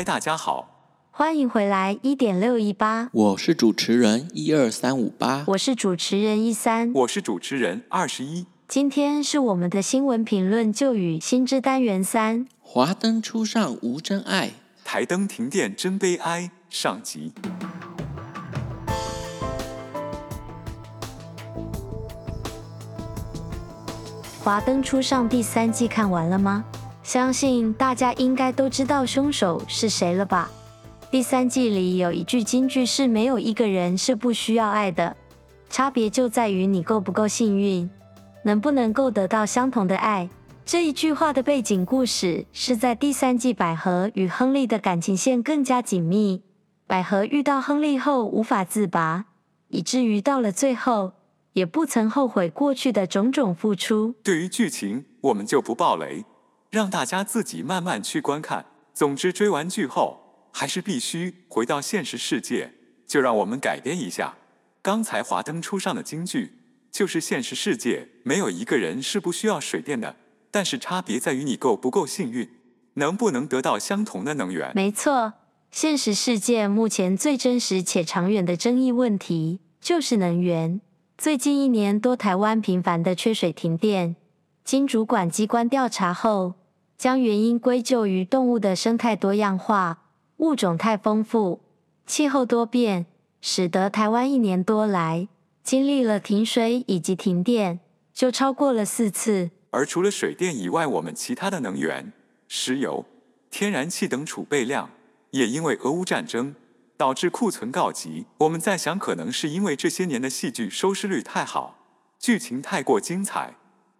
嗨，大家好，欢迎回来一点六一八，我是主持人一二三五八，我是主持人一三，我是主持人二十一。今天是我们的新闻评论旧与新知单元三，华灯初上无真爱，台灯停电真悲哀。上集。华灯初上第三季看完了吗？相信大家应该都知道凶手是谁了吧？第三季里有一句金句是“没有一个人是不需要爱的”，差别就在于你够不够幸运，能不能够得到相同的爱。这一句话的背景故事是在第三季百合与亨利的感情线更加紧密，百合遇到亨利后无法自拔，以至于到了最后。也不曾后悔过去的种种付出。对于剧情，我们就不爆雷，让大家自己慢慢去观看。总之，追完剧后，还是必须回到现实世界。就让我们改编一下刚才华灯初上的京剧，就是现实世界没有一个人是不需要水电的，但是差别在于你够不够幸运，能不能得到相同的能源。没错，现实世界目前最真实且长远的争议问题就是能源。最近一年多，台湾频繁的缺水停电，经主管机关调查后，将原因归咎于动物的生态多样化、物种太丰富、气候多变，使得台湾一年多来经历了停水以及停电，就超过了四次。而除了水电以外，我们其他的能源、石油、天然气等储备量，也因为俄乌战争。导致库存告急。我们在想，可能是因为这些年的戏剧收视率太好，剧情太过精彩，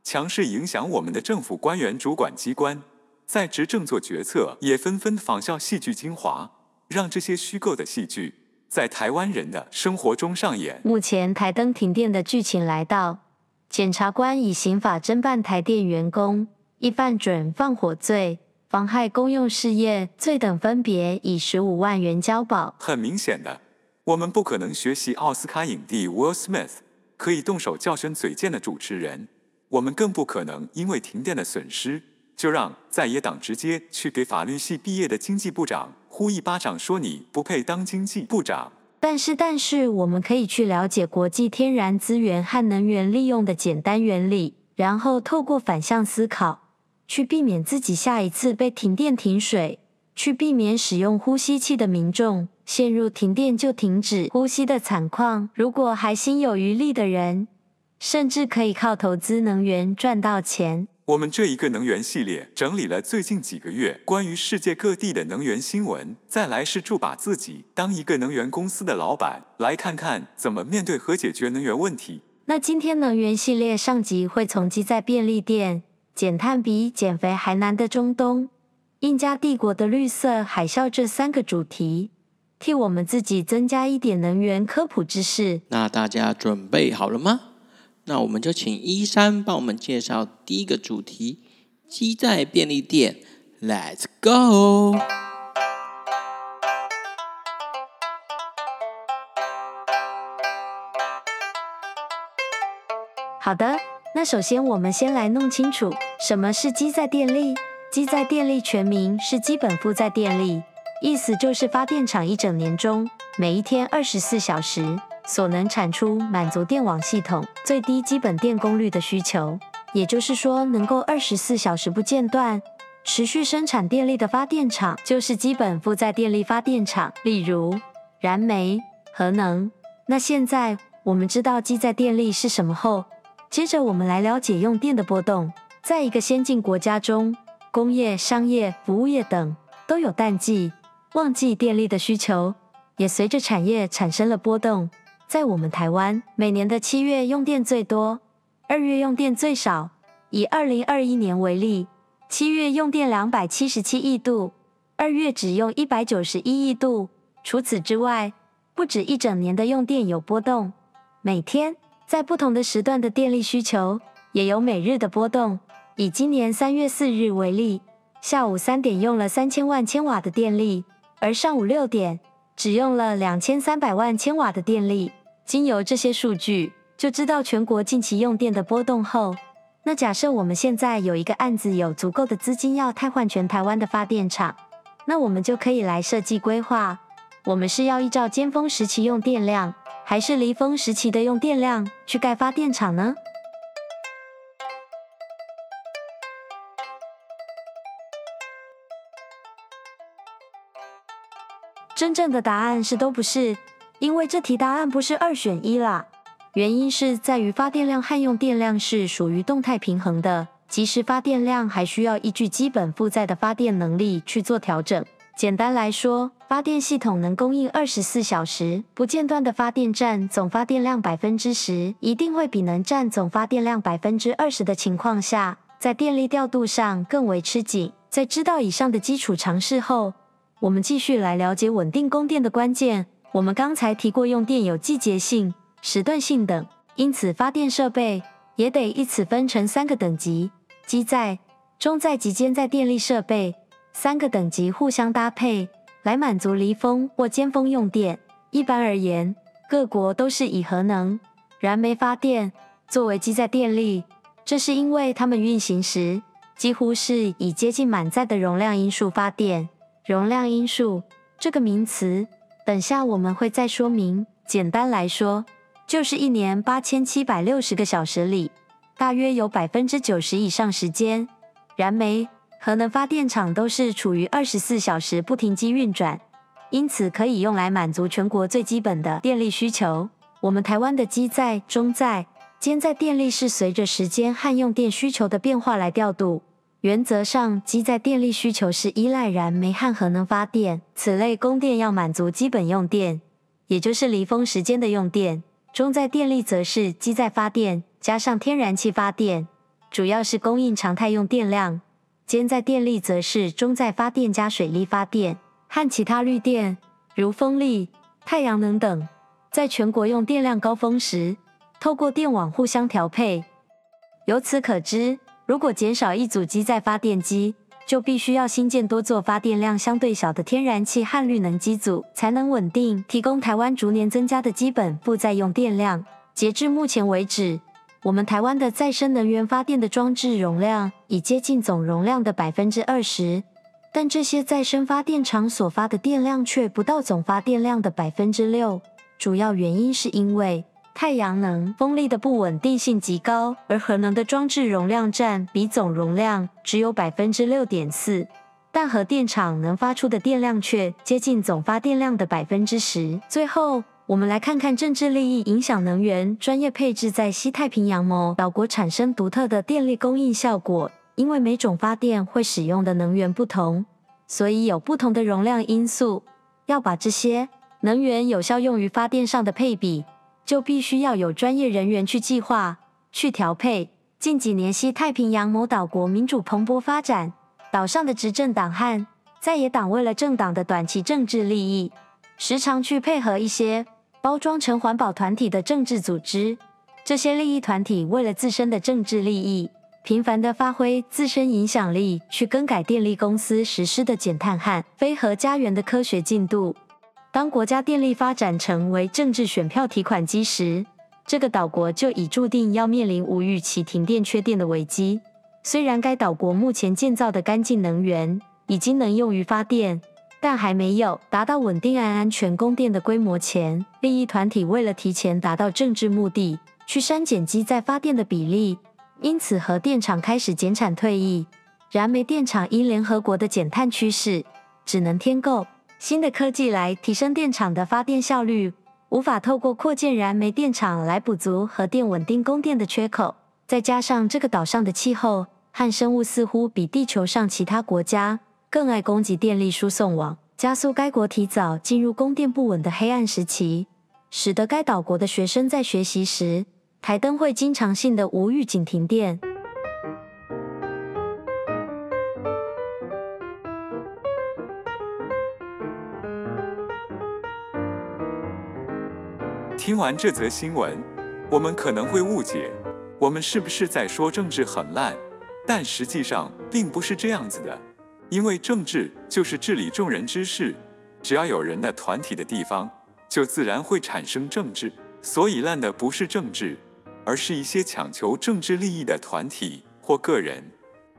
强势影响我们的政府官员主管机关，在执政做决策，也纷纷仿效戏剧精华，让这些虚构的戏剧在台湾人的生活中上演。目前台灯停电的剧情来到，检察官以刑法侦办台电员工，一犯准放火罪。妨害公用事业罪等，分别以十五万元交保。很明显的，我们不可能学习奥斯卡影帝 Will Smith 可以动手教训嘴贱的主持人，我们更不可能因为停电的损失，就让在野党直接去给法律系毕业的经济部长呼一巴掌，说你不配当经济部长。但是，但是我们可以去了解国际天然资源和能源利用的简单原理，然后透过反向思考。去避免自己下一次被停电停水，去避免使用呼吸器的民众陷入停电就停止呼吸的惨况。如果还心有余力的人，甚至可以靠投资能源赚到钱。我们这一个能源系列整理了最近几个月关于世界各地的能源新闻，再来试着把自己当一个能源公司的老板，来看看怎么面对和解决能源问题。那今天能源系列上集会从机在便利店。减碳比减肥还难的中东，印加帝国的绿色海啸这三个主题，替我们自己增加一点能源科普知识。那大家准备好了吗？那我们就请一山帮我们介绍第一个主题：机载便利店。Let's go！好的。那首先，我们先来弄清楚什么是机载电力。机载电力全名是基本负载电力，意思就是发电厂一整年中每一天二十四小时所能产出满足电网系统最低基本电功率的需求。也就是说，能够二十四小时不间断持续生产电力的发电厂，就是基本负载电力发电厂。例如，燃煤、核能。那现在我们知道机载电力是什么后，接着，我们来了解用电的波动。在一个先进国家中，工业、商业、服务业等都有淡季、旺季电力的需求，也随着产业产生了波动。在我们台湾，每年的七月用电最多，二月用电最少。以二零二一年为例，七月用电两百七十七亿度，二月只用一百九十一亿度。除此之外，不止一整年的用电有波动，每天。在不同的时段的电力需求也有每日的波动。以今年三月四日为例，下午三点用了三千万千瓦的电力，而上午六点只用了两千三百万千瓦的电力。经由这些数据，就知道全国近期用电的波动后，那假设我们现在有一个案子，有足够的资金要汰换全台湾的发电厂，那我们就可以来设计规划。我们是要依照尖峰时期用电量，还是离峰时期的用电量去盖发电厂呢？真正的答案是都不是，因为这题答案不是二选一啦。原因是在于发电量和用电量是属于动态平衡的，即使发电量还需要依据基本负载的发电能力去做调整。简单来说，发电系统能供应二十四小时不间断的发电占总发电量百分之十，一定会比能占总发电量百分之二十的情况下，在电力调度上更为吃紧。在知道以上的基础常识后，我们继续来了解稳定供电的关键。我们刚才提过，用电有季节性。时段性等，因此发电设备也得依此分成三个等级：基载、中载及间载电力设备。三个等级互相搭配，来满足离峰或尖峰用电。一般而言，各国都是以核能、燃煤发电作为基载电力，这是因为它们运行时几乎是以接近满载的容量因数发电。容量因数这个名词，等下我们会再说明。简单来说，就是一年八千七百六十个小时里，大约有百分之九十以上时间，燃煤、核能发电厂都是处于二十四小时不停机运转，因此可以用来满足全国最基本的电力需求。我们台湾的机载、中载、间载电力是随着时间和用电需求的变化来调度。原则上，机载电力需求是依赖燃煤和核能发电，此类供电要满足基本用电，也就是离峰时间的用电。中载电力则是机载发电加上天然气发电，主要是供应常态用电量；间载电力则是中载发电加水力发电和其他绿电，如风力、太阳能等，在全国用电量高峰时，透过电网互相调配。由此可知，如果减少一组机载发电机，就必须要新建多座发电量相对小的天然气和绿能机组，才能稳定提供台湾逐年增加的基本负载用电量。截至目前为止，我们台湾的再生能源发电的装置容量已接近总容量的百分之二十，但这些再生发电厂所发的电量却不到总发电量的百分之六。主要原因是因为太阳能、风力的不稳定性极高，而核能的装置容量占比总容量只有百分之六点四，但核电厂能发出的电量却接近总发电量的百分之十。最后，我们来看看政治利益影响能源专业配置在西太平洋某岛国产生独特的电力供应效果。因为每种发电会使用的能源不同，所以有不同的容量因素。要把这些能源有效用于发电上的配比。就必须要有专业人员去计划、去调配。近几年，西太平洋某岛国民主蓬勃发展，岛上的执政党和在野党为了政党的短期政治利益，时常去配合一些包装成环保团体的政治组织。这些利益团体为了自身的政治利益，频繁地发挥自身影响力，去更改电力公司实施的减碳和非核家园的科学进度。当国家电力发展成为政治选票提款机时，这个岛国就已注定要面临无预期停电缺电的危机。虽然该岛国目前建造的干净能源已经能用于发电，但还没有达到稳定和安全供电的规模前，利益团体为了提前达到政治目的，去删减机在发电的比例，因此核电厂开始减产退役，燃煤电厂因联合国的减碳趋势，只能添购。新的科技来提升电厂的发电效率，无法透过扩建燃煤电厂来补足核电稳定供电的缺口。再加上这个岛上的气候和生物似乎比地球上其他国家更爱攻击电力输送网，加速该国提早进入供电不稳的黑暗时期，使得该岛国的学生在学习时，台灯会经常性的无预警停电。听完这则新闻，我们可能会误解，我们是不是在说政治很烂？但实际上并不是这样子的，因为政治就是治理众人之事，只要有人的团体的地方，就自然会产生政治。所以烂的不是政治，而是一些强求政治利益的团体或个人。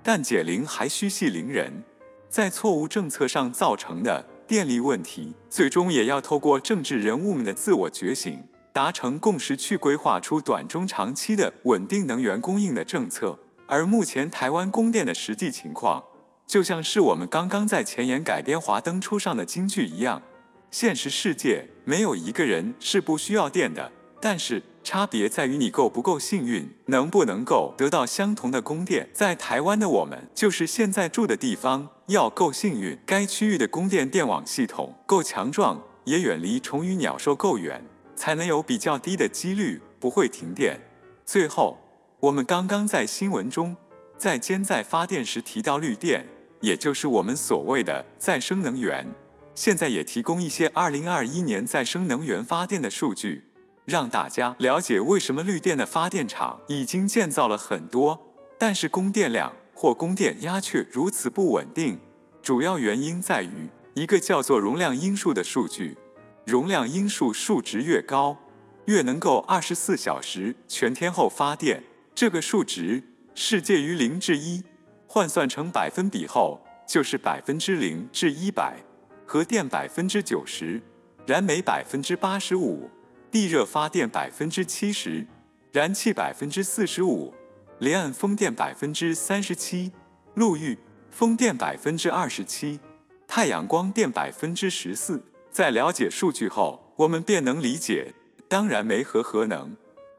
但解铃还须系铃人，在错误政策上造成的电力问题，最终也要透过政治人物们的自我觉醒，达成共识，去规划出短中长期的稳定能源供应的政策。而目前台湾供电的实际情况，就像是我们刚刚在前言改编华灯初上的京剧一样：现实世界没有一个人是不需要电的，但是差别在于你够不够幸运，能不能够得到相同的供电。在台湾的我们，就是现在住的地方要够幸运，该区域的供电电网系统够强壮，也远离虫鱼鸟兽够远，才能有比较低的几率不会停电。最后。我们刚刚在新闻中，在兼载发电时提到绿电，也就是我们所谓的再生能源。现在也提供一些二零二一年再生能源发电的数据，让大家了解为什么绿电的发电厂已经建造了很多，但是供电量或供电压却如此不稳定。主要原因在于一个叫做容量因数的数据，容量因数数值越高，越能够二十四小时全天候发电。这个数值是介于零至一，换算成百分比后就是百分之零至一百，核电百分之九十，燃煤百分之八十五，地热发电百分之七十，燃气百分之四十五，离岸风电百分之三十七，陆域风电百分之二十七，太阳光电百分之十四。在了解数据后，我们便能理解，当然煤和核能。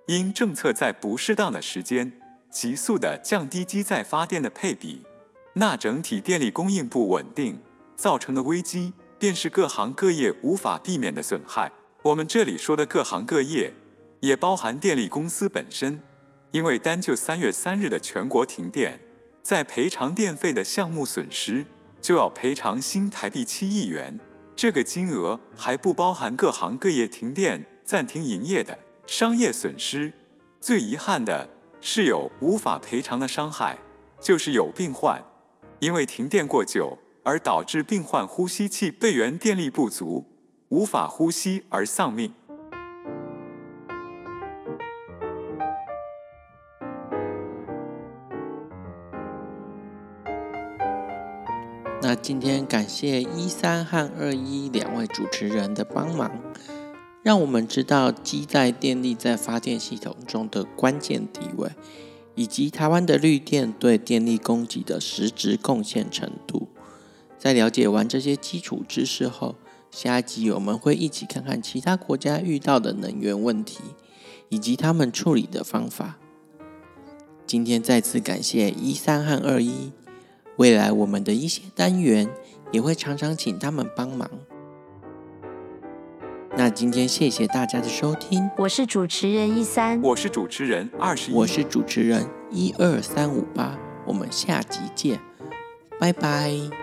因政策在不适当的时间急速地降低机载发电的配比，那整体电力供应不稳定造成的危机，便是各行各业无法避免的损害。我们这里说的各行各业，也包含电力公司本身，因为单就三月三日的全国停电，在赔偿电费的项目损失就要赔偿新台币七亿元，这个金额还不包含各行各业停电暂停营业的。商业损失，最遗憾的是有无法赔偿的伤害，就是有病患，因为停电过久而导致病患呼吸器备源电力不足，无法呼吸而丧命。今天感谢一三和二一两位主持人的帮忙。让我们知道基载电力在发电系统中的关键地位，以及台湾的绿电对电力供给的实质贡献程度。在了解完这些基础知识后，下一集我们会一起看看其他国家遇到的能源问题，以及他们处理的方法。今天再次感谢一三和二一，未来我们的一些单元也会常常请他们帮忙。那今天谢谢大家的收听，我是主持人一三，我是主持人二十一，我是主持人一二三五八，我们下集见，拜拜。